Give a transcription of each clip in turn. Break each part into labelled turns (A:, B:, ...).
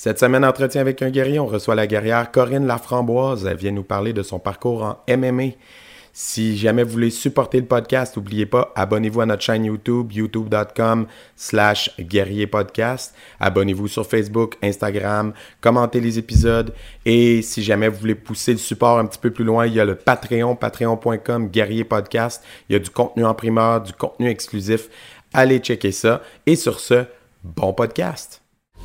A: Cette semaine, entretien avec un guerrier, on reçoit la guerrière Corinne Laframboise. Elle vient nous parler de son parcours en MMA. Si jamais vous voulez supporter le podcast, n'oubliez pas, abonnez-vous à notre chaîne YouTube, youtube.com slash guerrier. Abonnez-vous sur Facebook, Instagram, commentez les épisodes. Et si jamais vous voulez pousser le support un petit peu plus loin, il y a le Patreon, patreon.com, guerrier podcast. Il y a du contenu en primeur, du contenu exclusif. Allez checker ça. Et sur ce, bon podcast.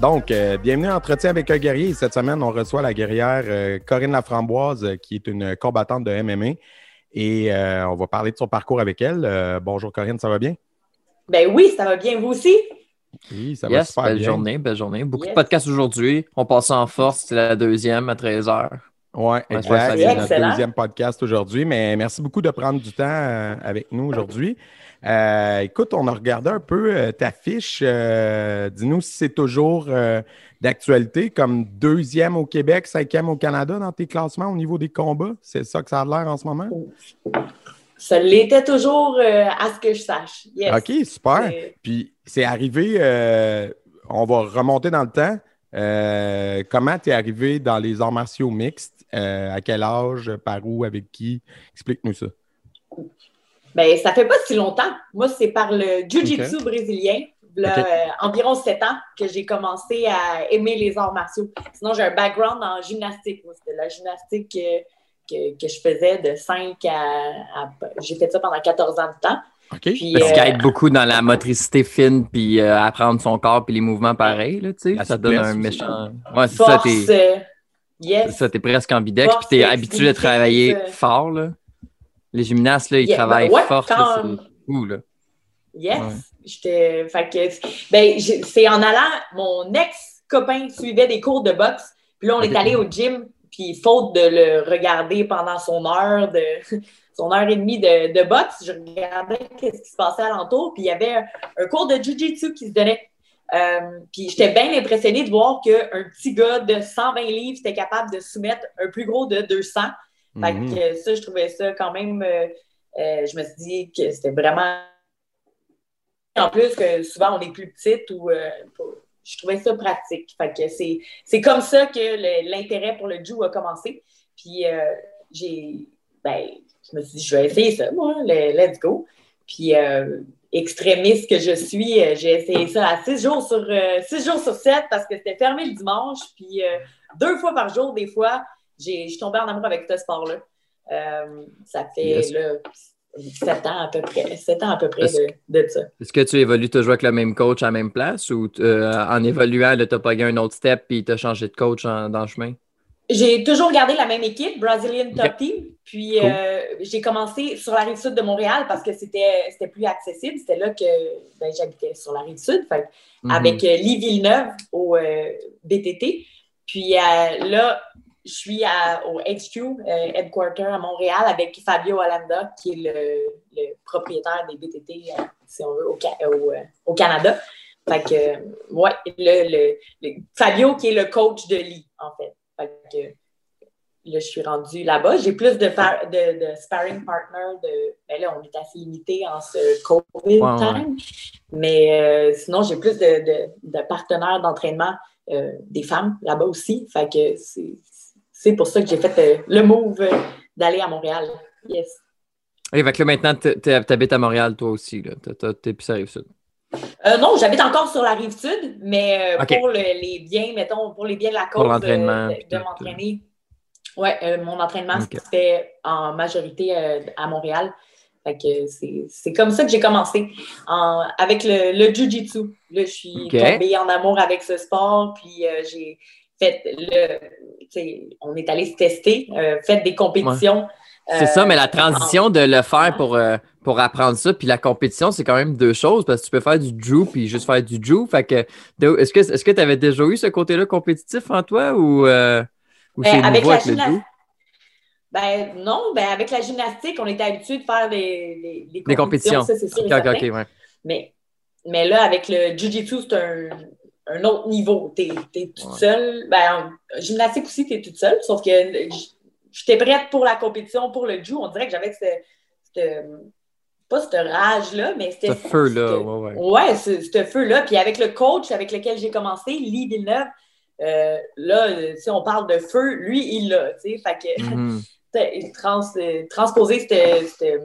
A: Donc, euh, bienvenue à Entretien avec un guerrier. Cette semaine, on reçoit la guerrière euh, Corinne Laframboise, euh, qui est une combattante de MMA. Et euh, on va parler de son parcours avec elle. Euh, bonjour Corinne, ça va bien?
B: Ben oui, ça va bien. Vous aussi?
A: Oui, ça va
C: Yes,
A: super
C: belle
A: bien.
C: journée, belle journée. Beaucoup
B: Yes.
C: de podcasts aujourd'hui. On passe en force, c'est la deuxième à 13h.
A: Oui,
C: Ouais,
A: exact. C'est notre
B: excellent.
A: deuxième podcast aujourd'hui. Mais merci beaucoup de prendre du temps euh, avec nous aujourd'hui. Euh, écoute, on a regardé un peu euh, ta fiche. Euh, Dis-nous si c'est toujours euh, d'actualité, comme deuxième au Québec, cinquième au Canada dans tes classements au niveau des combats. C'est ça que ça a l'air en ce moment?
B: Ça l'était toujours euh, à ce que je sache. Yes.
A: OK, super. Puis c'est arrivé, euh, on va remonter dans le temps. Euh, comment tu es arrivé dans les arts martiaux mixtes? Euh, à quel âge? Par où? Avec qui? Explique-nous ça.
B: Ben, ça fait pas si longtemps. Moi, c'est par le Jiu-Jitsu brésilien, là, euh, environ sept ans, que j'ai commencé à aimer les arts martiaux. Sinon, j'ai un background en gymnastique. C'était la gymnastique que, que je faisais de 5 à, à- J'ai fait ça pendant 14 ans de temps.
A: OK?
B: Puis,
C: Parce
B: euh,
C: aide beaucoup dans la motricité fine, puis euh, apprendre son corps, puis les mouvements pareils. Là, tu sais. Ça donne un méchant. Ouais, c'est ça, t'es
B: yes.
C: ça, t'es presque ambidex, puis t'es habitué
B: flexibilité,
C: travailler
B: euh.
C: fort. Là. Les gymnastes, là, ils
B: Yeah,
C: travaillent
B: ben ouais,
C: fort. c'est fou, là.
B: Yes.
C: Ouais.
B: J'étais. Fait que. Ben, c'est en allant. Mon ex-copain suivait des cours de boxe. Puis là, on est allé au gym. Puis faute de le regarder pendant son heure de. Son heure et demie de, de boxe, je regardais qu'est-ce qui se passait alentour, puis il y avait un, un cours de Jiu-Jitsu qui se donnait. Euh, puis j'étais bien impressionnée de voir qu'un petit gars de 120 livres était capable de soumettre un plus gros de 200. Fait
A: Mhm.
B: que ça, je trouvais ça quand même. euh, euh, je me suis dit que c'était vraiment. En plus, que souvent on est plus petite ou. je trouvais ça pratique. Fait que c'est, c'est comme ça que le- l'intérêt pour le Jiu a commencé. Puis j'ai. Ben, je me suis dit, je vais essayer ça, moi, le- let's go. Puis extrémiste que je suis, euh, j'ai essayé ça à six jours sur euh, six jours sur sept parce que c'était fermé le dimanche. Puis euh, deux fois par jour, des fois, je suis tombée en amour avec ce sport-là. Euh, ça fait
C: Yes.
B: là, sept ans à peu près, sept ans à peu près de, de ça.
C: Est-ce que tu évolues toujours avec le même coach à la même place ou en évoluant, tu as pas eu un autre step puis tu as changé de coach en- dans le chemin?
B: J'ai toujours gardé la même équipe, Brazilian Top. Team. Puis
C: Cool.
B: euh, j'ai commencé sur la rive sud de Montréal parce que c'était plus accessible. C'était là que ben, j'habitais sur la rive sud, fait,
C: Mhm.
B: avec euh, Lee Villeneuve au euh, BTT. Puis là, je suis à- au HQ, Headquarter à Montréal, avec Fabio Alanda, qui est le, le propriétaire des BTT, si on veut, au, Ca- au, au Canada. Fait que, ouais, le- Fabio qui est le coach de Lee, en fait. Fait que là, je suis rendue là-bas. J'ai plus de, par- de, de sparring partner. De, ben là, on est assez limité en ce COVID
C: Ouais,
B: time. Mais euh, sinon, j'ai plus de, de- partenaires d'entraînement euh, des femmes là-bas aussi. Fait que c'est, pour ça que j'ai fait euh, le move d'aller à Montréal. Yes.
C: Et fait que là, maintenant, tu habites à Montréal, toi aussi. t'as- T'es plus ça arrive sud.
B: Euh, non, j'habite encore sur la rive sud, mais euh, pour le- les biens, mettons, pour les biens de la
C: l'entraînement,
B: euh, de, m'entraîner. Oui, mon entraînement
C: Ok.
B: se fait en majorité à Montréal. Fait que c'est c'est comme ça que j'ai commencé en- avec le, le Jiu-Jitsu. Là, je suis tombée en amour avec ce sport, puis j'ai fait le. On est allé se tester, fait des compétitions.
C: C'est
B: Euh,
C: ça, mais la transition de le faire pour, euh, pour apprendre ça, puis la compétition, c'est quand même deux choses parce que tu peux faire du Jiu puis juste faire du Jiu. Fait que, est-ce que est-ce que tu avais déjà eu ce côté-là compétitif en toi ou, euh, ou
B: Ben,
C: c'est
B: avec la
C: le?
B: Ben non, ben avec la gymnastique, on était habitué de faire des, des,
C: des compétitions.
B: Ça, c'est sûr.
C: OK, OK, OK, ouais.
B: mais, mais là, avec le Jiu-Jitsu, c'est un, un, autre niveau. Tu es, toute
C: Ouais.
B: seule. Ben, en gymnastique aussi, tu es toute seule. Sauf que j'étais prête pour la compétition, pour le Jiu. On dirait que j'avais cette, cette- Pas cette rage-là, mais c'était.
C: Ce feu-là, ouais, ouais.
B: Ouais, ce, ce feu-là. Puis avec le coach avec lequel j'ai commencé, Lee Villeneuve, euh, là, sais, on parle de feu, lui, il l'a, tu sais. Fait que
C: Mhm.
B: c'était- trans, euh, transposer c'était, c'était-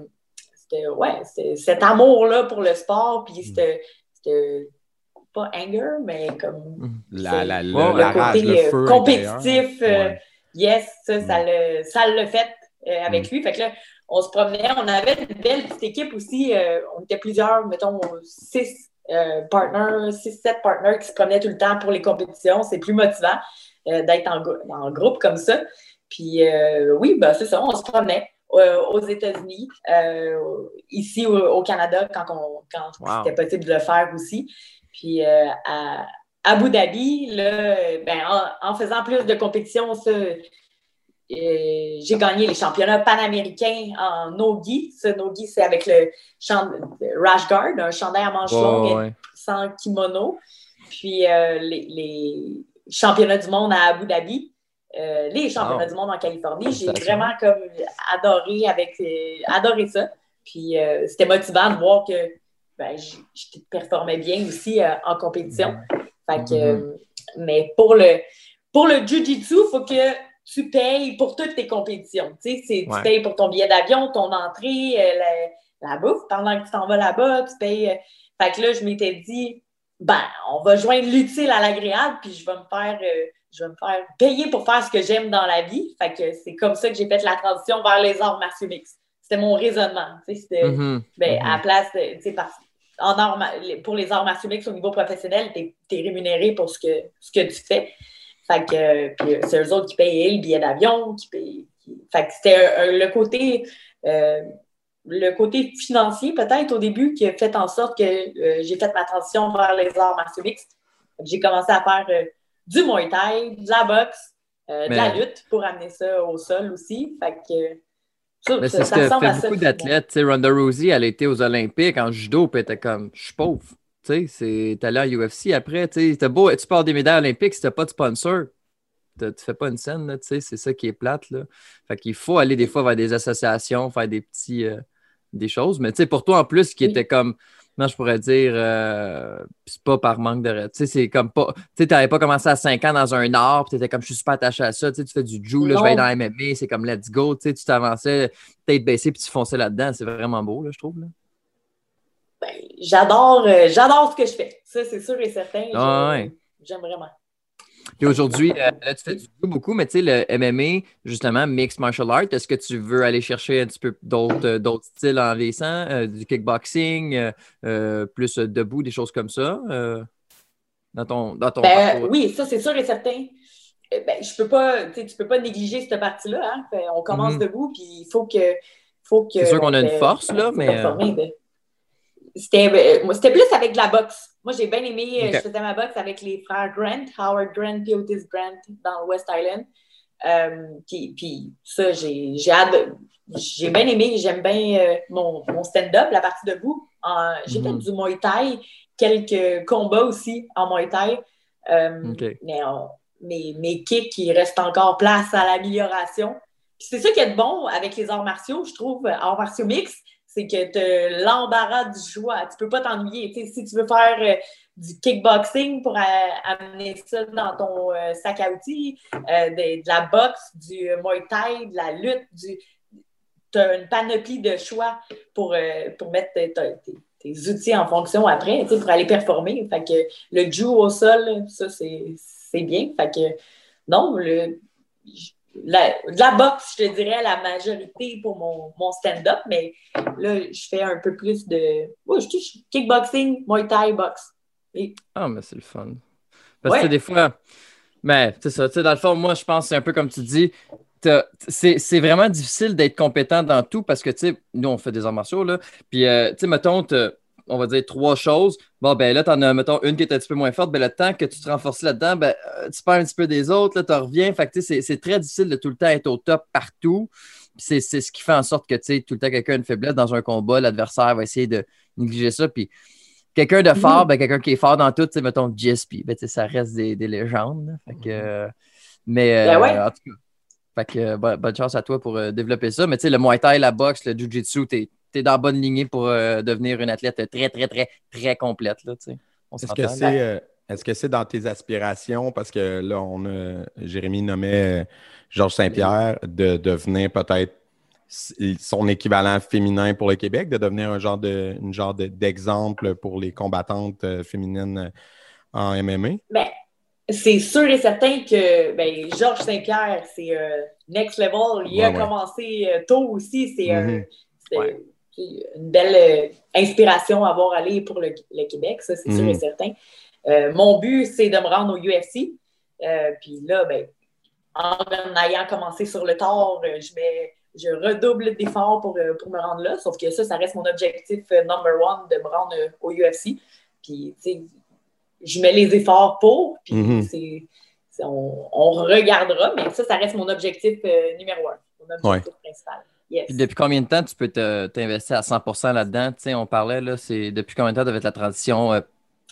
B: c'était- ouais, c'était cet amour-là pour le sport, puis c'était, c'était pas anger, mais comme
D: La, la,
C: Ouais,
D: la,
B: le
D: la rage,
B: côté
D: le feu
B: compétitif. euh,
D: Ouais.
B: Yes, ça, ça le, ça l'a fait euh, avec lui. Fait que là, on se promenait, on avait une belle petite équipe aussi. euh, on était plusieurs, mettons, six euh, partners, six, sept partners qui se promenaient tout le temps pour les compétitions. C'est plus motivant euh, d'être en, en groupe comme ça. Puis euh, oui, ben, c'est ça, on se promenait. euh, aux États-Unis, euh, ici au, au Canada, quand, on, quand
C: Wow.
B: c'était possible de le faire aussi. Puis euh, à Abu Dhabi, là, ben, en, en faisant plus de compétitions, ça, euh, j'ai gagné les championnats panaméricains en no-gi. Ce no-gi, c'est avec le rash guard, un chandail à manches longues
C: Ouais,
B: sans kimono. Puis euh, les, les championnats du monde à Abu Dhabi, euh, les championnats du monde en Californie, j'ai vraiment comme adoré avec adoré ça. Puis c'était motivant de voir que ben, je, je performais bien aussi en compétition. Fait que, euh, mais pour le pour le jiu-jitsu, il faut que tu payes pour toutes tes compétitions. Tu sais, tu payes pour ton billet d'avion, ton entrée, euh, la, la bouffe pendant que tu t'en vas là-bas, tu payes. euh, Fait que là, je m'étais dit, ben, on va joindre l'utile à l'agréable, puis je vais me faire, euh, je vais me faire payer pour faire ce que j'aime dans la vie. Fait que c'est comme ça que j'ai fait la transition vers les arts martiaux mixtes. C'était mon raisonnement. Tu sais, c'était,
C: Mhm.
B: ben, à la place, de- tu sais, parce- en arts pour les arts martiaux mixtes au niveau professionnel, tu es, rémunéré pour ce que, ce que tu fais. Fait que c'est eux autres qui payaient le billet d'avion, qui Fait que c'était euh, le côté. euh, le côté financier, peut-être, au début, qui a fait en sorte que euh, j'ai fait ma transition vers les arts martiaux mixtes. J'ai commencé à faire euh, du Muay Thai, de la boxe, de la lutte pour amener ça au sol aussi. Fait que ça,
C: Mais c'est ce que fait beaucoup d'athlètes. Ronda Rousey, elle a été aux Olympiques en judo, puis elle était comme, je suis pauvre. Tu sais, allé à UFC après. T'as beau, tu pars des médailles olympiques si t'as pas de sponsor. Tu fais pas une scène, là, tu sais, c'est ça qui est plate. Là. Fait qu'il faut aller des fois vers des associations, faire des petits euh, des choses. Mais pour toi, en plus, qui
B: Oui.
C: était comme. Je pourrais dire, euh, c'est pas par manque de. Tu sais, c'est comme pas. Tu sais, t'avais pas commencé à 5 ans dans un art, puis t'étais comme, je suis super attaché à ça. Tu sais, tu fais du Jiu, là, je vais aller dans MMA, c'est comme let's go. Tu sais, tu t'avançais, tête baissée, puis tu fonçais là-dedans. C'est vraiment beau, là, je trouve. Là.
B: Ben, j'adore, euh, j'adore ce que je fais. Ça, c'est sûr et certain.
C: Ah ouais.
B: J'aime vraiment.
C: Puis aujourd'hui, euh, là, tu fais du beaucoup, mais tu sais, le MMA, justement, Mixed Martial Art, est-ce que tu veux aller chercher un petit peu d'autres euh, d'autres styles en vieillissant, euh, du kickboxing, euh, plus debout, des choses comme ça, dans ton, dans ton
B: Ben, oui, ça, c'est sûr et certain. Euh, Ben, je peux pas, tu peux pas négliger cette partie-là. Hein? On commence
C: Mhm.
B: debout, puis il faut que. Faut que
C: C'est sûr qu'on a une
B: ben,
C: force, là, mais,
B: ben. C'était ben, moi, c'était plus avec de la boxe. Moi, j'ai bien aimé, euh,
C: Ok.
B: je faisais ma boxe avec les frères Grant, Howard Grant et Otis Grant dans le West Island. Euh, puis, puis ça, j'ai j'ai bien aimé, j'aime bien euh, mon, mon stand-up, la partie debout. J'ai
C: Mhm.
B: fait du Muay Thai, quelques combats aussi en Muay Thai. Euh. Mais on- mes, mes kicks, il reste encore place à l'amélioration. C'est ça qui est bon avec les arts martiaux, je trouve, arts martiaux mixtes, c'est que tu as l'embarras du choix. Tu peux pas t'ennuyer. Si tu veux faire euh, du kickboxing pour euh, amener ça dans ton euh, sac à outils, de, la boxe, du Muay Thai, de la lutte, tu as une panoplie de choix pour, pour mettre tes, outils en fonction après, pour aller performer. Fait que le Jiu au sol, ça, c'est c'est bien. Fait que non, le, la, de la boxe, je te dirais, la majorité pour mon, mon stand-up, mais là, je fais un peu plus de ouais, je touche kickboxing, Muay Thai, boxe. Et,
C: Ah, mais c'est le fun. Parce que
B: Ouais.
C: des fois, mais c'est ça, tu sais, dans le fond, moi, je pense c'est un peu comme tu dis, c'est vraiment difficile d'être compétent dans tout parce que, tu sais, nous, on fait des arts martiaux, là, puis, euh, tu sais, mettons, on va dire trois choses. Bon, ben là, t'en as, mettons, une qui est un petit peu moins forte, ben le temps que tu te renforces là-dedans, ben, euh, tu perds un petit peu des autres, là, tu reviens. Fait que, tu sais, c'est- c'est très difficile de tout le temps être au top partout. c'est c'est ce qui fait en sorte que, tu sais, tout le temps, quelqu'un a une faiblesse dans un combat, l'adversaire va essayer de négliger ça. Puis quelqu'un de fort, ben, quelqu'un qui est fort dans tout, tu sais, mettons GSP, ben, tu sais, ça reste des, des légendes. là. Fait que, euh, mais
B: Ben
C: euh,
B: ouais.
C: en tout cas, fait que, euh, bo- bonne chance à toi pour euh, développer ça. Mais tu sais, le Muay Thai, la boxe, le Jiu-Jitsu, tu es, dans la bonne lignée pour euh, devenir une athlète très, très, très, très complète. Là, tu sais. On
A: Est-ce que c'est euh, est-ce que c'est dans tes aspirations, parce que là, on a, Jérémy nommait euh, Georges Saint-Pierre, de devenir peut-être son équivalent féminin pour le Québec, de devenir un genre de, une genre de- d'exemple pour les combattantes euh, féminines euh, en MMA?
B: Ben, c'est sûr et certain que ben, Georges Saint-Pierre, c'est euh, next level. Il a
A: Ouais,
B: commencé euh, tôt aussi. C'est
A: Mhm.
C: Ouais.
B: Une belle euh, inspiration à avoir aller pour le, le Québec, ça, c'est sûr
A: Mhm.
B: et certain. Euh, mon but, c'est de me rendre au UFC. Euh, Puis là, ben, en ayant commencé sur le euh, je, mets, je redouble d'efforts pour, pour me rendre là. Sauf que ça, ça reste mon objectif number one de me rendre au UFC. Puis, tu sais, je mets les efforts pour, puis
A: Mhm.
B: c'est, on, on regardera, mais ça, ça reste mon objectif euh, numéro un, mon objectif principal. Yes.
C: Puis depuis combien de temps tu peux t'investir à 100% là-dedans? Tu sais, on parlait, là, c'est depuis combien de temps tu fait la transition euh,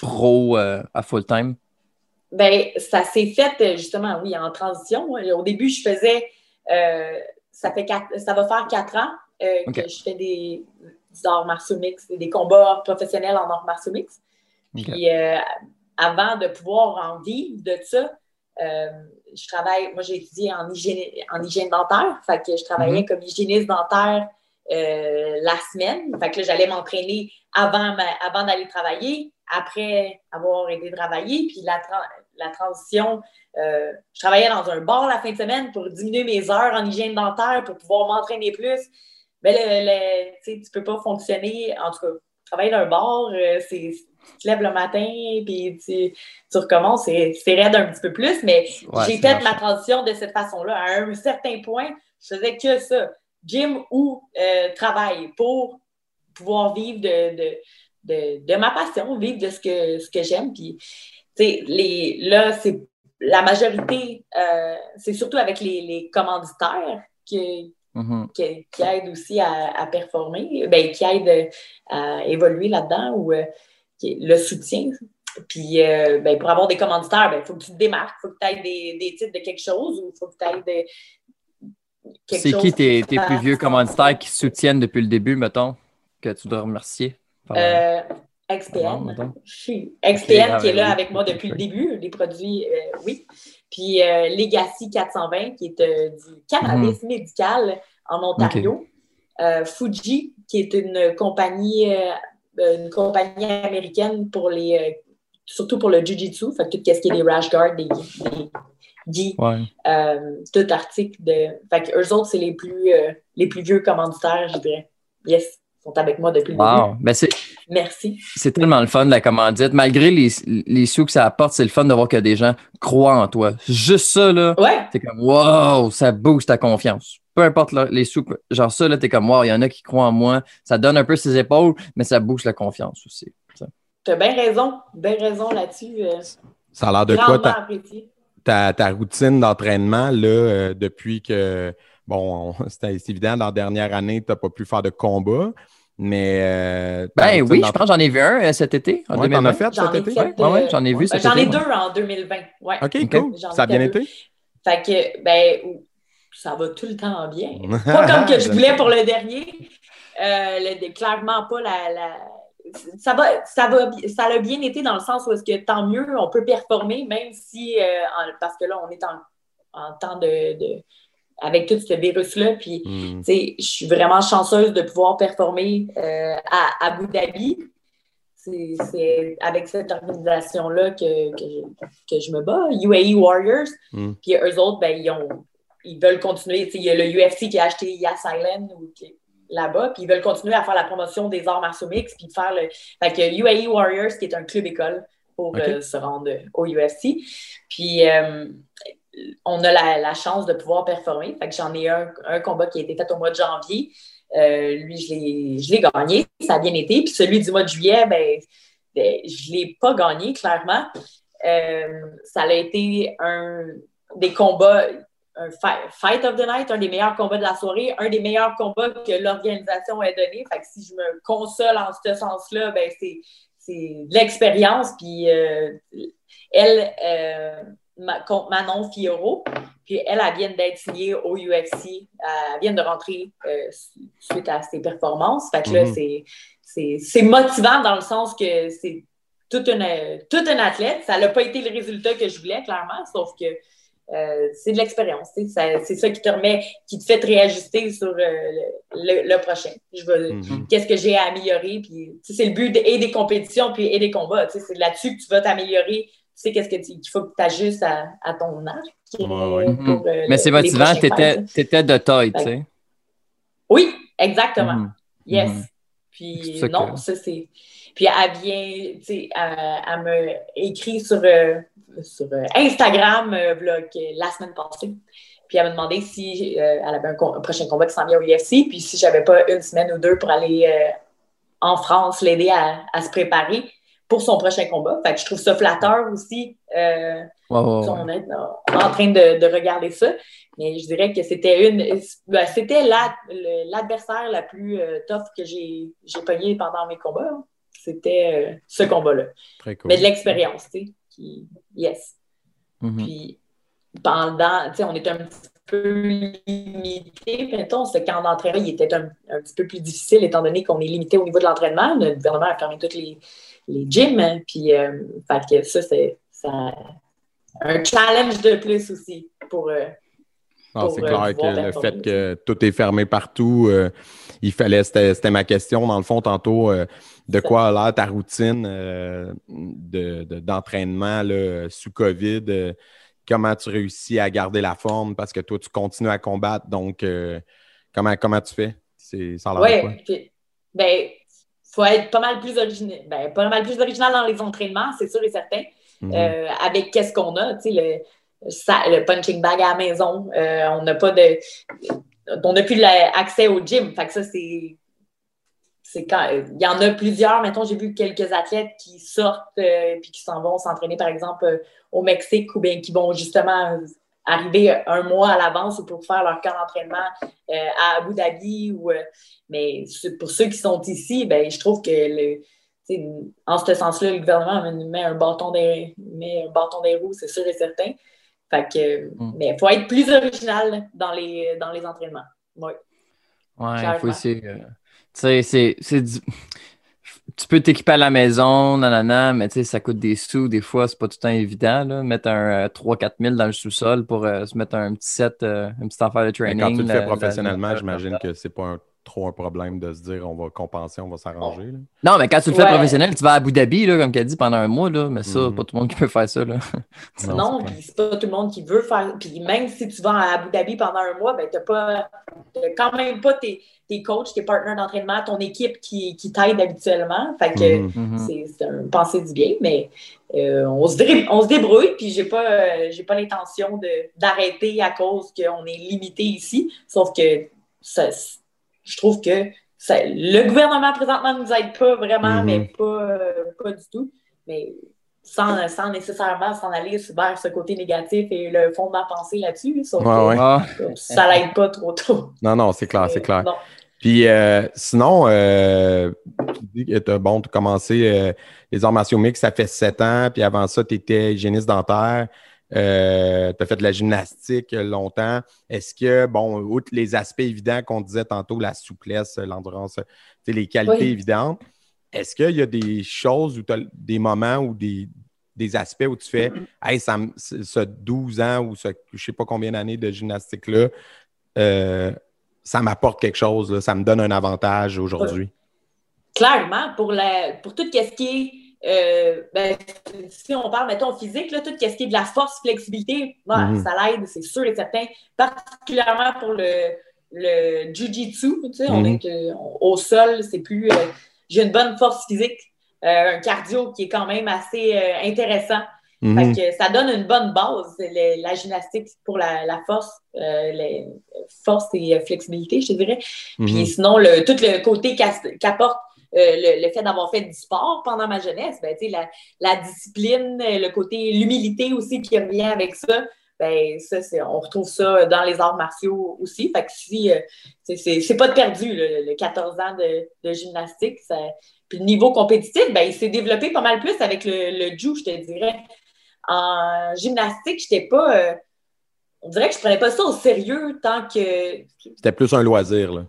C: pro euh, à full-time?
B: Ben, ça s'est fait euh, justement, oui, en transition. Au début, je faisais, euh, ça, fait quatre- ça va faire quatre ans que je fais des, des arts martiaux mix, des combats professionnels en arts martiaux mix.
C: Ok.
B: Puis avant de pouvoir en vivre de ça, je travaille, moi j'ai étudié en hygiène, en hygiène dentaire, fait que je travaillais comme hygiéniste dentaire euh, la semaine. Fait que là, j'allais m'entraîner avant, ma- avant d'aller travailler, après avoir été travailler, puis la, la transition, euh, je travaillais dans un bar la fin de semaine pour diminuer mes heures en hygiène dentaire pour pouvoir m'entraîner plus. Mais le, le- tu tu peux pas fonctionner, en tout cas, travailler dans un bar, euh, c'est tu te lèves le matin, puis tu, tu recommences, c'est c'est raide un petit peu plus, mais
C: Ouais,
B: j'ai fait ma transition de cette façon-là. À un certain point, je faisais que ça, gym ou euh, travail, pour pouvoir vivre de, de, de, de ma passion, vivre de ce que, ce que j'aime. Puis, les, là, c'est la majorité, euh, c'est surtout avec les, les commanditaires que,
C: Mhm.
B: qui, qui aident aussi à, à performer, ben, qui aident à évoluer là-dedans ou euh, le soutien. Puis, euh, ben, pour avoir des commanditaires, il faut que tu te démarques, il faut que tu aies des, des titres de quelque chose ou il faut que tu aies des.
C: C'est qui tes, tes plus vieux commanditaires qui soutiennent depuis le début, mettons, que tu dois remercier?
B: Euh, XPN. suis- XPN
C: ah,
B: qui est
C: ben
B: là
C: oui.
B: avec moi depuis le début, les produits, euh, oui. Puis euh, Legacy 420 qui est du cannabis médical en Ontario. Fuji qui est une compagnie, une compagnie américaine pour les, euh, surtout pour le Jiu-Jitsu, fait que tout ce qui est des rash guards, des, des
C: Ouais.
B: euh, tout article de. Fait que eux autres, c'est les plus, euh, les plus vieux commanditaires, je dirais. Yes, ils sont avec moi depuis le début.
C: Ben, c'est,
B: Merci.
C: c'est tellement le fun, la commandite. Malgré les, les sous que ça apporte, c'est le fun de voir que des gens croient en toi. Juste ça, là,
B: Ouais,
C: c'est comme wow, ça booste ta confiance. Peu importe le- les sous, genre ça, là, t'es comme wow, il y en a qui croient en moi. Ça donne un peu ses épaules, mais ça booste la confiance aussi. Ça.
B: tu as bien raison. Bien raison là-dessus. euh,
A: Ça a l'air de quoi ta, ta, ta routine d'entraînement là, euh, depuis que, bon, c'est évident, dans la dernière année, tu n'as pas pu faire de combat, mais. euh,
C: Ben oui, je pense que j'en ai vu un euh, cet été. En
A: Ouais, t'en
C: 2020.
A: as fait
B: J'en
A: cet
B: ai
A: été?
B: fait,
C: Ouais, ouais, j'en ai vu
B: ben,
C: cet
B: J'en ai deux
C: ouais.
B: en 2020. Ouais.
A: OK, cool. Ça a bien été?
B: Fait que, ben, ça va tout le temps bien. Pas comme que je voulais pour le dernier. Euh, le- clairement pas la. la- Ça va, ça va, ça a bien été dans le sens où est-ce que tant mieux, on peut performer, même si, euh, en- parce que là, on est en, en temps de, de- avec tout ce virus-là, puis
A: Hmm.
B: tu sais, je suis vraiment chanceuse de pouvoir performer euh, à Abu Dhabi. C'est avec cette organisation-là que, que, je, que je me bats, UAE Warriors.
A: Mm.
B: Puis eux autres, ben, ils, ont, ils veulent continuer. Il y a le UFC qui a acheté Yas Island là-bas, puis ils veulent continuer à faire la promotion des arts martiaux mix, puis faire le. Fait que UAE Warriors, qui est un club école pour euh, se rendre au UFC. Puis euh, on a la, la chance de pouvoir performer. Fait que j'en ai un, un combat qui a été fait au mois de janvier. Euh, lui, je l'ai je l'ai gagné. Ça a bien été. Puis celui du mois de juillet, ben, ben, je ne l'ai pas gagné, clairement. Ça a été un des combats un fight of the night, un des meilleurs combats de la soirée, un des meilleurs combats que l'organisation a donné. Fait que si je me console en ce sens-là, ben c'est de l'expérience. Puis euh, elle, euh, contre Manon Fioro, puis elle, elle vient d'être signée au UFC. Elle vient de rentrer euh, suite à ses performances. Fait que là, mm-hmm. c'est motivant dans le sens que c'est toute une, toute une athlète. Ça n'a pas été le résultat que je voulais, clairement, sauf que euh, c'est de l'expérience. C'est ça qui te remet, qui te fait te réajuster sur euh, le, prochain. Je veux, mhm. Qu'est-ce que j'ai à améliorer? Puis, c'est le but et des compétitions puis et des combats. C'est là-dessus que tu vas t'améliorer. Tu sais qu'est-ce qu'il faut que tu ajustes à, ton âge.
C: Mhm. Euh, Mais c'est motivant, tu étais, de taille, tu sais.
B: Oui, exactement. Mhm. Yes. Puis non, ça c'est. Puis elle vient, tu sais, elle, me écrit sur sur euh, Instagram euh, la semaine passée. Puis elle m'a demandé si euh, elle avait un, prochain combat qui s'en vient au UFC, puis si j'avais pas une semaine ou deux pour aller en France l'aider à, se préparer pour son prochain combat. Fait que je trouve ça flatteur aussi. On est en train de, regarder ça. Mais je dirais que c'était une ben, c'était l'adversaire la, plus tough que j'ai pogné pendant mes combats. Hein. C'était ce combat-là. Mais de l'expérience, tu sais yes. Mm-hmm. Puis pendant, tu sais, on était un petit peu limité. Mettons, ce camp d'entraînement, il était un, petit peu plus difficile étant donné qu'on est limité au niveau de l'entraînement. Le gouvernement a fermé tous les, les gyms. Hein. puis, euh, fait que ça, c'est un challenge de plus aussi pour. Euh,
A: c'est clair euh, que le fait que tout est fermé partout, il fallait, c'était ma question dans le fond tantôt, de quoi a l'air ta routine euh, d'entraînement sous COVID? Euh, comment tu réussis à garder la forme parce que toi, tu continues à combattre. Donc, euh, comment, comment tu fais?
B: Ça Oui, ben, faut être pas mal plus original, ben, pas mal plus original dans les entraînements, c'est sûr et certain. Mhm. avec qu'est-ce qu'on a, tu sais, le, punching bag à la maison, on n'a pas de. On n'a plus accès au gym. Fait que ça, c'est c'est quand il y en a plusieurs. Mettons, j'ai vu quelques athlètes qui sortent et euh, puis qui s'en vont s'entraîner, par exemple, euh, au Mexique ou bien qui vont justement arriver un mois à l'avance pour faire leur camp d'entraînement euh, à Abu Dhabi. Ou, mais pour ceux qui sont ici, ben, je trouve que le, en ce sens-là, le gouvernement met un bâton des, met un bâton des roues, c'est sûr et certain. Fait que, mm. Mais il faut être plus original dans les, dans les entraînements. Oui.
C: Ouais, il faut essayer c'est. Tu peux t'équiper à la maison, nanana, mais ça coûte des sous. Des fois, c'est pas tout le temps évident. Là. Mettre un 3-4 euh, 000 dans le sous-sol pour euh, se mettre un petit set, euh, une petite affaire de training.
A: quand tu le fais professionnellement, j'imagine que c'est pas un trop un problème de se dire on va compenser, on va s'arranger.
C: Non, mais quand tu le fais professionnel, tu vas à Abu Dhabi, là, comme tu as dit, pendant un mois, là, mais ça, mm-hmm. pas tout le monde qui peut faire ça. Là.
B: non, puis c'est pas tout le monde qui veut faire. Puis même si tu vas à Abu Dhabi pendant un mois, ben, tu pas quand même pas tes, tes coachs, tes partenaires d'entraînement, ton équipe qui, qui t'aide habituellement. Fait que mm-hmm. Mm-hmm. c'est un pensée du bien, mais euh, on, se on se débrouille, puis j'ai pas, euh, j'ai pas l'intention d'arrêter à cause qu'on est limité ici. Sauf que ça, je trouve que le gouvernement présentement ne nous aide pas vraiment, mais mhm. euh, pas, du tout. Mais sans, sans nécessairement s'en aller vers ce côté négatif et le fond de ma pensée là-dessus. Sauf ah. ça l'aide pas trop tôt.
A: Non, non, c'est clair, c'est clair. Puis euh, sinon, euh, tu dis que tu as bon, commencé les arts martiaux ça fait sept ans, puis avant ça, tu étais hygiéniste dentaire. Euh, tu as fait de la gymnastique longtemps. Est-ce que, bon, outre les aspects évidents qu'on disait tantôt, la souplesse, l'endurance, les qualités évidentes, est-ce qu'il y a des choses ou des moments ou des, aspects où tu fais, hey, ça, ce 12 ans ou ce je ne sais pas combien d'années de gymnastique-là, euh, ça m'apporte quelque chose, ça me donne un avantage aujourd'hui?
B: Clairement, pour, la, pour tout ce qui est euh, ben, si on parle, mettons, physique, là, tout ce qui est de la force, flexibilité, mhm. ça l'aide, c'est sûr et certain, particulièrement pour le, le jiu-jitsu, tu sais, on mhm. est euh, au sol, c'est plus... Euh, j'ai une bonne force physique, un cardio qui est quand même assez intéressant. Mhm. ça donne une bonne base, la gymnastique pour la, force, les force et flexibilité, je te dirais. Puis sinon, le, tout le côté qu'apporte euh, le, fait d'avoir fait du sport pendant ma jeunesse, ben, la, la discipline, le côté, l'humilité aussi qui revient avec ça, ben ça, c'est, on retrouve ça dans les arts martiaux aussi. Fait que si, euh, c'est, c'est, pas de perdu, le, le 14 ans de, gymnastique. Puis le niveau compétitif, ben, il s'est développé pas mal plus avec le, le jiu, je te dirais. En gymnastique, j'étais pas. euh, on dirait que je prenais pas ça au sérieux tant que
A: C'était plus un loisir, là.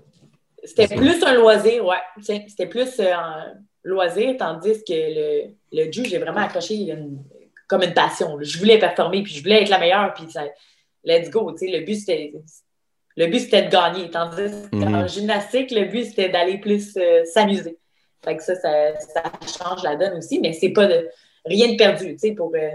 B: C'était plus un loisir, ouais. C'était plus euh, un loisir, tandis que le, le j'ai vraiment accroché une- comme une passion. Je voulais performer, puis je voulais être la meilleure, puis ça, let's go. tu sais, Le but, c'était le but, c'était de gagner. Tandis qu'en
A: Mhm.
B: gymnastique, le but, c'était d'aller plus euh, s'amuser. Fait que ça, ça, ça change la donne aussi, mais c'est pas de, rien de perdu. Pour, euh,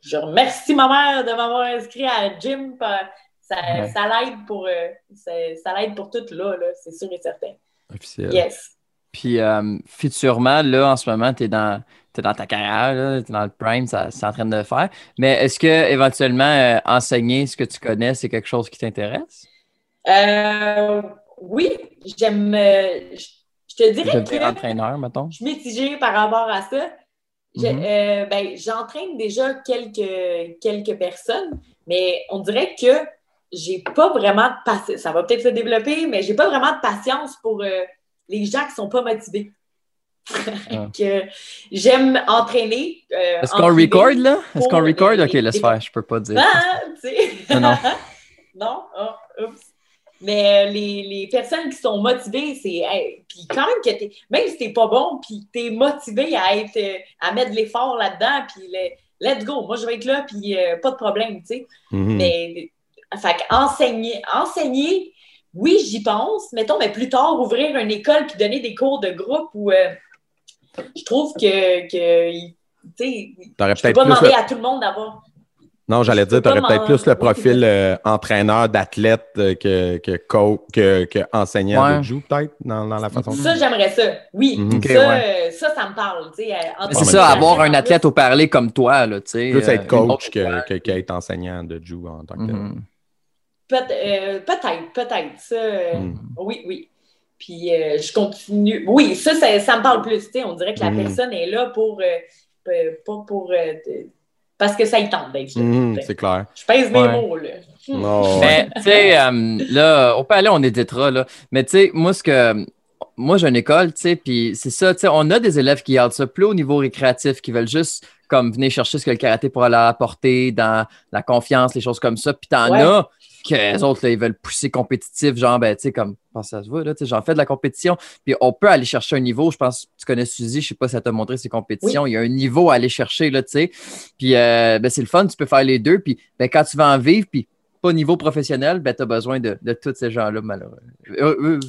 B: je remercie ma mère de m'avoir inscrit à la gym. pa- Ça,
C: Ouais.
B: ça l'aide pour, euh, ça, ça l'aide pour tout là, là c'est sûr et certain.
A: Officiel.
B: Yes.
C: Puis euh, futurement, là, en ce moment, tu es dans, dans ta carrière, tu es dans le prime, ça, c'est en train de le faire. Mais est-ce que éventuellement euh, enseigner ce que tu connais, c'est quelque chose qui t'intéresse?
B: Oui, j'aime. je, te dirais que
C: entraîneur, mettons.
B: je suis mitigée par rapport à ça. Je-
C: Mhm.
B: euh, ben, j'entraîne déjà quelques, quelques personnes, mais on dirait que j'ai pas vraiment de patience. Ça va peut-être se développer, mais j'ai pas vraiment de patience pour euh, les gens qui sont pas motivés.
C: Ah.
B: j'aime entraîner. euh,
C: Est-ce qu'on record, là? Est-ce qu'on record?
B: les-
C: Ok, laisse
B: les-
C: faire, je peux pas dire.
B: Ah, tu sais.
C: Non, non.
B: non? Ah, oups. Mais euh, les, les personnes qui sont motivées, c'est. hey, puis quand même que t'es. Même si t'es pas bon, puis t'es motivé à être à mettre de l'effort là-dedans, puis le- let's go, moi je vais être là, puis pas de problème, tu sais.
A: Mhm.
B: Mais fait que enseigner, enseigner, oui, j'y pense. Mettons, mais plus tard, ouvrir une école puis donner des cours de groupe où euh, je trouve que, que tu sais,
A: T'aurais
B: je peux
A: peut-être
B: pas demander
A: le-
B: à tout le monde d'avoir.
A: Non, j'allais dire, tu aurais peut-être plus le profil euh, entraîneur, d'athlète euh, que, que, co- que, que enseignant
C: Ouais.
A: de jiu, peut-être, dans, dans la façon de
B: Ça, j'aimerais ça. Oui,
A: Mhm.
C: Ok,
B: ça,
C: ouais.
B: ça, ça me parle.
C: c'est ça, avoir un athlète au parler comme toi, là, tu sais.
A: Plus être coach
C: autre-
A: que, que, qu'être enseignant de jiu en tant que tel.
B: Peut- euh, Peut-être, peut-être. Ça, euh,
A: Mhm.
B: oui, oui. Puis euh, je continue. Oui, ça, ça, ça me parle plus. tu sais, On dirait que la
A: Mhm.
B: personne est là pour. euh, pas pour. euh, de- parce que ça y tente d'être là.
A: Mhm, c'est clair.
B: Je pèse mes
C: Ouais.
B: mots, là. Hmm.
A: Non, ouais.
C: Mais, tu sais, euh, là, on peut aller, on éditera, là. Mais, tu sais, moi, ce que. Moi, j'ai une école, tu sais, puis c'est ça, tu sais, on a des élèves qui gardent ça plus au niveau récréatif, qui veulent juste, comme, venir chercher ce que le karaté pourrait leur apporter dans la confiance, les choses comme ça. Puis t'en
B: Ouais.
C: as que les autres, là, ils veulent pousser compétitif, genre, ben, tu sais, comme, pense que ça se voit, là, tu sais, j'en fais de la compétition. Puis on peut aller chercher un niveau, je pense, tu connais Suzy, je sais pas si ça t'a montré ses compétitions, il y a un niveau à aller chercher, là, tu sais. Puis, euh, ben, c'est le fun, tu peux faire les deux. Puis, ben, quand tu vas en vivre, puis pas au niveau professionnel, ben, tu as besoin de, de tous ces gens-là, malheureusement.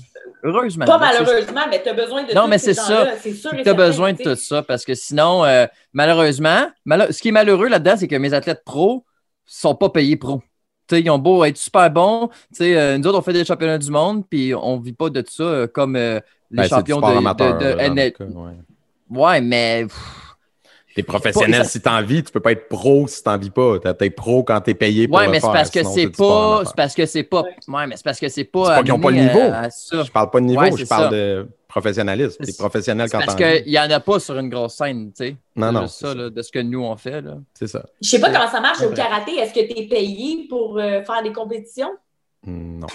C: Heureusement.
B: Pas malheureusement, mais tu as besoin de
C: Non,
B: tous
C: mais
B: ces
C: c'est
B: et
C: Tu as besoin de tout ça parce que sinon, euh, malheureusement, malo- ce qui est malheureux là-dedans, c'est que mes athlètes pros sont pas payés pros. Tu sais, ils ont beau être super bons. Euh, nous autres, on fait des championnats du monde, puis on vit pas de ça euh, comme euh, les
A: Ben,
C: champions de,
A: amateur,
C: de- de
A: là, dans
C: NL.
A: cas, ouais.
C: Ouais, mais pff,
A: T'es professionnel
C: Pas-
A: si t'en vis, tu peux pas être pro si t'en vis pas. T'es- T'es pro quand t'es payé pour
C: ouais,
A: le
C: mais c'est
A: faire,
C: parce que
A: sinon,
C: c'est pas, c'est parce que c'est pas,
B: Ouais.
C: mais c'est parce que c'est pas.
A: C'est pas qu'ils ont pas le niveau.
C: euh.
A: Je parle pas de niveau,
C: Ouais,
A: je parle
C: ça.
A: de professionnalisme. T'es
C: C'est-
A: professionnel
C: C'est
A: quand
C: parce
A: t'en vis.
C: qu'il n'y en a pas sur une grosse scène, tu sais.
A: Non,
C: C'est
A: non,
C: juste
A: c'est
C: ça,
A: ça.
C: là, de ce que nous, on fait. Là.
A: C'est ça.
B: Je sais pas comment ça marche au karaté. Est-ce que tu es payé pour euh, faire des compétitions?
A: Hmm, Non.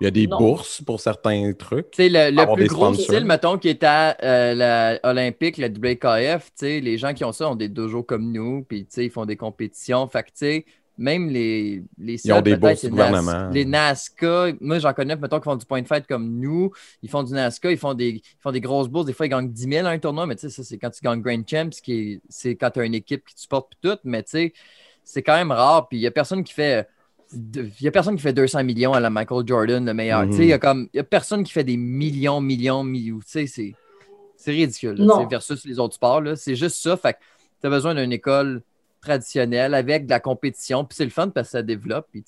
A: Il y a des
B: Non.
A: bourses pour certains trucs.
C: Tu sais, le, le plus gros style, mettons, qui est à euh, la Olympique, le WKF, les gens qui ont ça ont des dojos comme nous, puis ils font des compétitions. Fait que, même les, les
A: Ils ont des bourses
C: les les NASCA, moi, j'en connais, mettons, qui font du point de fight comme nous. Ils font du NASCA, ils font des, ils font des grosses bourses. Des fois, ils gagnent 10 000 à un tournoi, mais tu sais, ça, c'est quand tu gagnes Grand Champs, c'est quand tu as une équipe qui te supporte, puis tout. Mais tu sais, c'est quand même rare. Puis il n'y a personne qui fait. Il y a personne qui fait 200 millions à la Michael Jordan, le meilleur.
A: Mhm.
C: Sais, il y a y a personne qui fait des millions, millions, millions. C'est. Ridicule, là, versus les autres sports. C'est juste ça. Fait tu as besoin d'une école traditionnelle avec de la compétition. Puis c'est le fun parce que ça développe. Puis,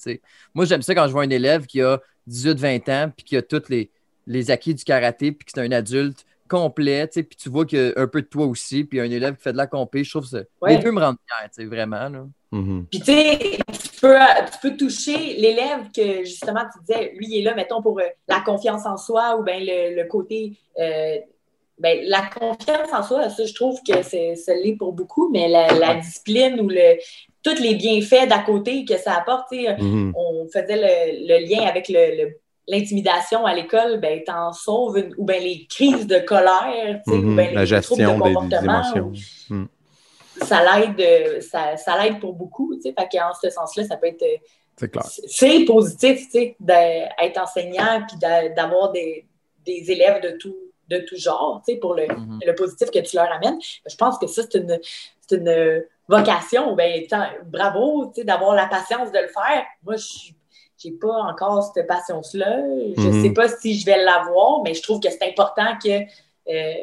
C: moi, j'aime ça quand je vois un élève qui a 18-20 ans puis qui a tous les, les acquis du karaté puis que c'est un adulte complet. tu sais, Puis tu vois qu'il y a un peu de toi aussi. Puis un élève qui fait de la compé. Je trouve que ça-
B: Ouais.
C: les deux me rendent fier, tu sais, vraiment. Là.
A: Mhm.
B: Puis, tu sais, tu peux, tu peux toucher l'élève que, justement, tu disais, lui, il est là, mettons, pour euh, la confiance en soi ou bien le, le côté. euh, ben, la confiance en soi, ça, je trouve que c'est, ça l'est pour beaucoup, mais la, la discipline ou le. tous les bienfaits d'à côté que ça apporte. tu sais.
A: Mhm.
B: On faisait le, le lien avec le- le- l'intimidation à l'école, ben, t'en sauves une- ou bien les crises de colère, sais,
A: Mhm.
B: ou bien
A: La
B: les
A: gestion
B: troubles de
A: des- émotions.
B: ou-
A: Mhm.
B: ça l'aide ça, ça pour beaucoup. tu sais. Fait qu'en ce sens-là, ça peut être euh,
A: C'est clair.
B: c'est positif, tu sais, d'être enseignant puis d'a- d'avoir des, des élèves de tout, de tout genre, tu sais, pour le,
C: Mhm.
B: le positif que tu leur amènes. Je pense que ça, c'est une, une vocation. Ben, bravo, tu sais, d'avoir la patience de le faire. Moi, je suis j'ai pas encore cette patience-là. Je
A: Mhm.
B: sais pas si je vais l'avoir, mais je trouve que c'est important que euh,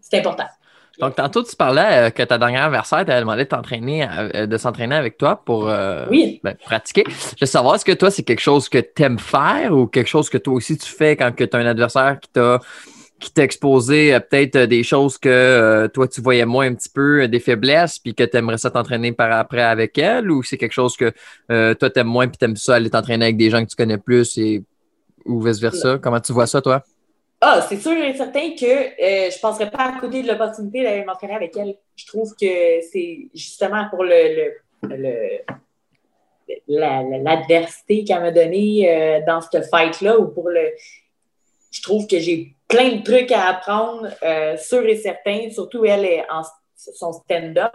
B: c'est important.
C: Donc, tantôt, tu parlais euh, que ta dernière adversaire t'avait demandé de euh, de s'entraîner avec toi pour euh,
B: Oui.
C: ben, pratiquer. Je veux savoir, est-ce que toi, c'est quelque chose que tu aimes faire ou quelque chose que toi aussi tu fais quand tu as un adversaire qui t'a qui t'a exposé euh, peut-être euh, des choses que euh, toi tu voyais moins un petit peu, des faiblesses, puis que tu aimerais ça t'entraîner par après avec elle, ou c'est quelque chose que toi t'aimes moins, puis t'aimes ça aller t'entraîner avec des gens que tu connais plus et ou vice-versa? Comment tu vois ça, toi?
B: Ah, c'est sûr et certain que euh, je ne passerais pas à côté de l'opportunité d'aller m'entraîner avec elle. Je trouve que c'est justement pour le, le, le- la- la- l'adversité qu'elle m'a donnée euh, dans cette fight-là ou pour le. Je trouve que j'ai plein de trucs à apprendre, euh, sûr et certain. Surtout elle est en son stand-up.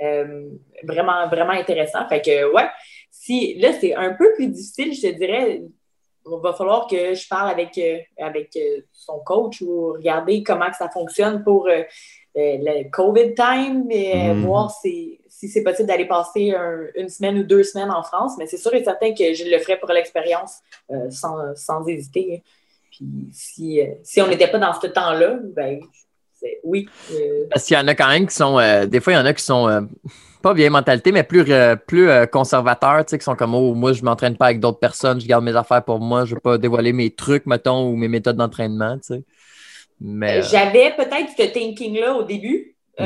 B: Euh, vraiment, vraiment intéressant. Fait que, ouais, si là, c'est un peu plus difficile, je te dirais. Il va falloir que je parle avec, euh, avec son coach ou regarder comment que ça fonctionne pour le COVID time et
A: Mhm.
B: voir si, si c'est possible d'aller passer un- une semaine ou deux semaines en France. Mais c'est sûr et certain que je le ferai pour l'expérience sans, sans hésiter. Puis si, euh, si on n'était pas dans ce temps-là, ben oui. euh,
C: Parce qu'il y en a quand même qui sont. euh, des fois, il y en a qui sont euh, pas vieille mentalité, mais plus, plus conservateurs, tu sais, qui sont comme Oh, moi, je m'entraîne pas avec d'autres personnes, je garde mes affaires pour moi, je veux pas dévoiler mes trucs, mettons, ou mes méthodes d'entraînement, tu sais. Mais. euh,
B: J'avais peut-être ce thinking-là au début. Tu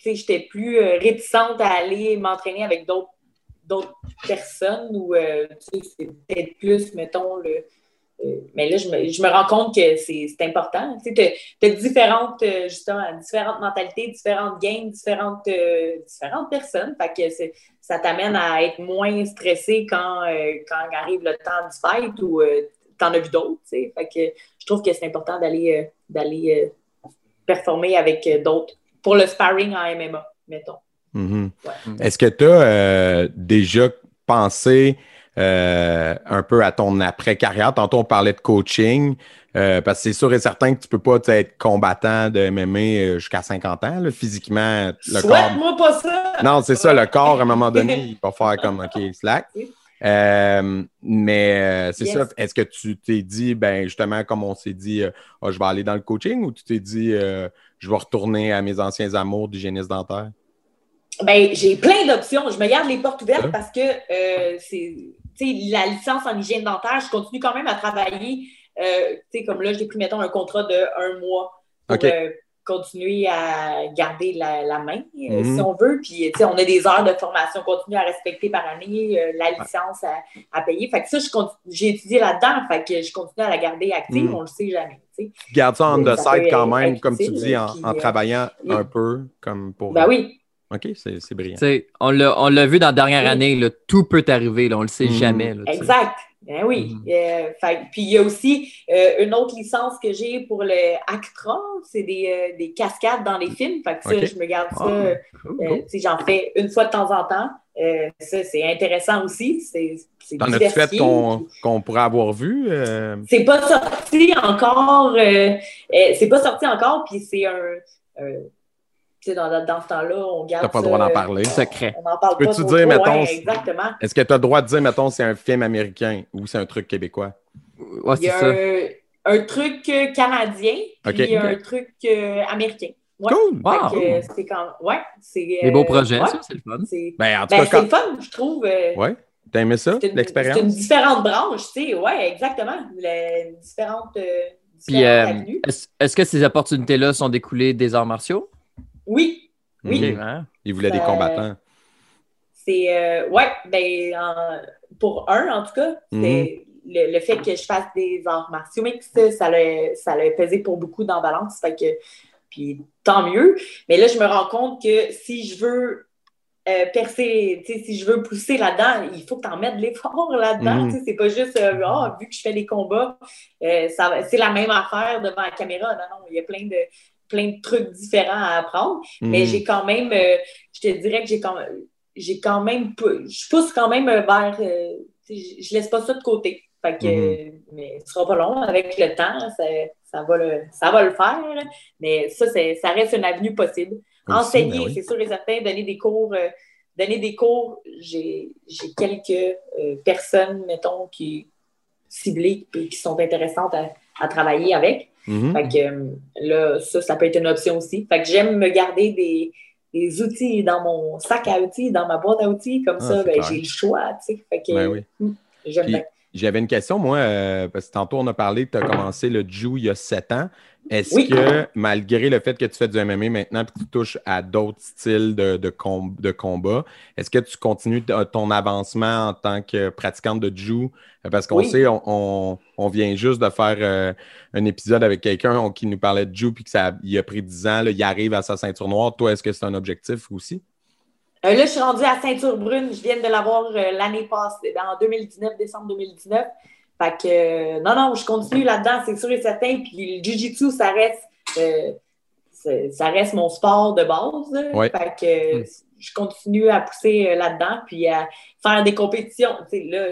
B: sais, J'étais plus réticente à aller m'entraîner avec d'autres personnes ou tu sais, c'est peut-être plus, mettons, le. Mais là, je me, je me rends compte que c'est important. Tu as, différentes, euh, justement, différentes mentalités, différentes games, différentes, euh, différentes personnes. Fait que ça t'amène à être moins stressé quand, euh, quand arrive le temps du fight ou euh, t'en as vu d'autres. tu sais. Fait que je trouve que c'est important d'aller d'aller performer avec d'autres pour le sparring en MMA, mettons.
A: Mhm.
B: Ouais.
A: Est-ce que tu as déjà pensé euh, un peu à ton après-carrière? Tantôt, on parlait de coaching, euh, parce que c'est sûr et certain que tu peux pas être combattant de MMA euh, jusqu'à 50 ans. là. Physiquement, le corps.
B: Souhaite-moi pas ça!
A: Non, c'est ça, le corps, à un moment donné, il va faire comme OK, slack. Euh, mais c'est
B: Yes.
A: ça. Est-ce que tu t'es dit, ben justement, comme on s'est dit, Ah, je vais aller dans le coaching ou tu t'es dit, je vais retourner à mes anciens amours d'hygiéniste dentaire?
B: Ben, j'ai plein d'options. Je me garde les portes ouvertes parce que euh, c'est la licence en hygiène dentaire, je continue quand même à travailler. Euh, comme là, j'ai pris, mettons, un contrat de un mois pour euh, continuer à garder la, la main, euh,
A: Mhm.
B: si on veut. Puis, on a des heures de formation continue à respecter par année, la licence à, à payer. Fait que ça, j'ai étudié là-dedans. Fait que je continue à la garder active.
A: Mhm.
B: On le sait jamais,
A: gardes ça on the side quand même, comme tu dis, en,
B: puis,
A: en travaillant
B: oui.
A: un peu, comme pour.
B: Ben oui.
A: OK, c'est c'est brillant.
C: On l'a on l'a vu dans la dernière
B: Oui.
C: année, là, tout peut arriver, là, on le sait
A: Mhm.
C: jamais. là.
B: Exact. Ben oui.
C: Mhm.
B: Euh, puis il y a aussi euh, une autre licence que j'ai pour le ACTRA, c'est des, euh, des cascades dans les films. Fait que ça, je me garde ça. Euh,
C: cool,
B: J'en fais une fois de temps en temps. Euh, ça, c'est intéressant aussi. C'est
A: T'en as-tu fait qu'on qu'on pourrait avoir vu? euh,
B: C'est pas sorti encore. euh, euh, c'est pas sorti encore, puis c'est un. euh, sais, dans, dans ce temps-là, on garde.
A: T'as pas le droit d'en
B: euh,
A: parler.
C: Secret.
B: On n'en parle pas.
A: Peux-tu dire, mettons,
B: ouais, exactement.
A: Est-ce que tu as le droit de dire, mettons, c'est un film américain ou c'est un truc québécois?
C: Ouais,
B: Il y
C: c'est
B: a
C: ça.
B: un, un truc euh, canadien, puis
A: Ok.
B: un truc euh, américain. Ouais.
A: Cool!
C: Wow.
B: Fait que, euh, c'est quand ouais, c'est
C: Des
B: euh,
C: beaux projets,
B: ouais,
C: ça, c'est le fun.
B: c'est
A: Ben, en tout
B: ben,
A: cas,
B: c'est
A: quand...
B: le fun, je trouve. euh,
A: Ouais. T'as aimé ça,
B: une, c'est
A: l'expérience?
B: une différente branche, tu sais. Ouais, exactement. Les différentes, euh,
C: Puis, euh, est-ce que ces opportunités-là sont découlées des arts martiaux?
B: Oui, oui.
A: Mhm.
C: hein?
A: Il voulait des combattants.
B: C'est euh, ouais, ben en- pour un en tout cas,
A: Mhm.
B: c'est le, le fait que je fasse des arts martiaux mixtes, ça l'a ça l'a pesé pour beaucoup dans la balance, fait que puis tant mieux. Mais là, je me rends compte que si je veux euh, percer, si je veux pousser là-dedans, il faut que tu en mettes de l'effort là-dedans.
A: Mhm.
B: C'est pas juste, euh, Ah, vu que je fais des combats, euh, c'est la même affaire devant la caméra. Non, non, il y a plein de, plein de trucs différents à apprendre. Mais
A: Mhm.
B: j'ai quand même, euh, je te dirais que j'ai quand même, j'ai quand même, je pousse quand même vers, euh, tu sais, je laisse pas ça de côté. Fait que,
A: Mhm.
B: mais ce sera pas long. Avec le temps, ça, ça, va, le, ça va le faire. Mais ça, ça reste une avenue possible. Enseigner,
A: ben oui.
B: c'est sûr et certain, donner des cours, euh, donner des cours, j'ai j'ai quelques euh, personnes, mettons, qui ciblées et qui sont intéressantes à, à travailler avec.
A: Mhm.
B: Fait que euh, là, ça, ça peut être une option aussi. Fait que j'aime me garder des, des outils dans mon sac à outils, dans ma boîte à outils, comme
A: Ah,
B: ça, ben, j'ai le choix, tu sais. Fait que
A: Ben oui.
B: hum, j'aime
A: Puis-
B: bien.
A: J'avais une question, moi, euh, parce que tantôt on a parlé que tu as commencé le Jiu il y a sept ans. Est-ce
B: Oui.
A: que, malgré le fait que tu fais du MMA maintenant et que tu touches à d'autres styles de, de, com- de combat, est-ce que tu continues ton avancement en tant que pratiquante de Jiu? Parce qu'on
B: Oui.
A: sait, on, on- on vient juste de faire euh, un épisode avec quelqu'un qui nous parlait de Jiu puis que ça il a pris 10 ans, là, il arrive à sa ceinture noire. Toi, est-ce que c'est un objectif aussi?
B: Euh, là, je suis rendue à ceinture brune. Je viens de l'avoir euh, l'année passée, en 2019, décembre 2019. Fait que, euh, non, non, je continue là-dedans, c'est sûr et certain. Puis le Jiu-Jitsu, ça reste, euh, ça reste mon sport de base.
A: Ouais.
B: Fait que je continue à pousser euh, là-dedans, puis à faire des compétitions. Tu sais, là,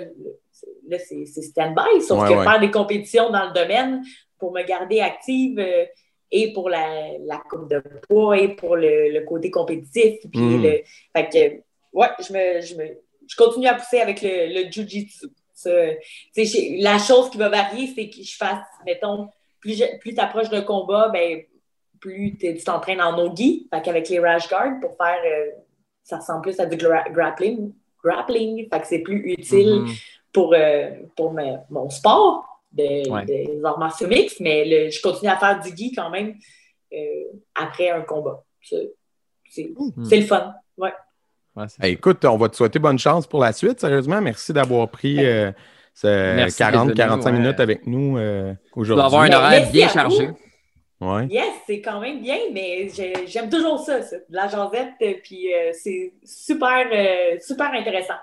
B: là c'est stand-by, sauf
A: Ouais,
B: que
A: ouais.
B: faire des compétitions dans le domaine pour me garder active euh, et pour la, la coupe de poids et pour le, le côté compétitif. Puis
A: Mm.
B: le, fait que, ouais, je, me, je, me, je continue à pousser avec le, le Jiu-Jitsu. Ça, La chose qui va varier, c'est que je fasse, mettons, plus, plus tu approches d'un combat, ben, plus tu t'entraînes en nogi, fait qu'avec les rash guards pour faire, euh, ça ressemble plus à du gra- grappling, grappling, fait que c'est plus utile
C: Mhm.
B: pour, euh, pour me- mon sport de,
C: Ouais.
B: des arts martiaux mixtes, mais le- je continue à faire du gi quand même euh, après un combat. C'est
C: Mhm.
B: c'est le fun. Ouais.
C: Ouais, c'est
A: Hey, écoute, on va te souhaiter bonne chance pour la suite. Sérieusement, merci d'avoir pris euh, ce
C: Merci d'être
A: 40-45
C: venu, ouais.
A: minutes avec nous euh,
C: Tu dois
A: aujourd'hui.
C: avoir un horaire bien chargé.
A: Ouais.
B: Yes, c'est quand même bien, mais j'ai- j'aime toujours ça, ça, de la jasette, puis euh, c'est super, euh, super intéressant.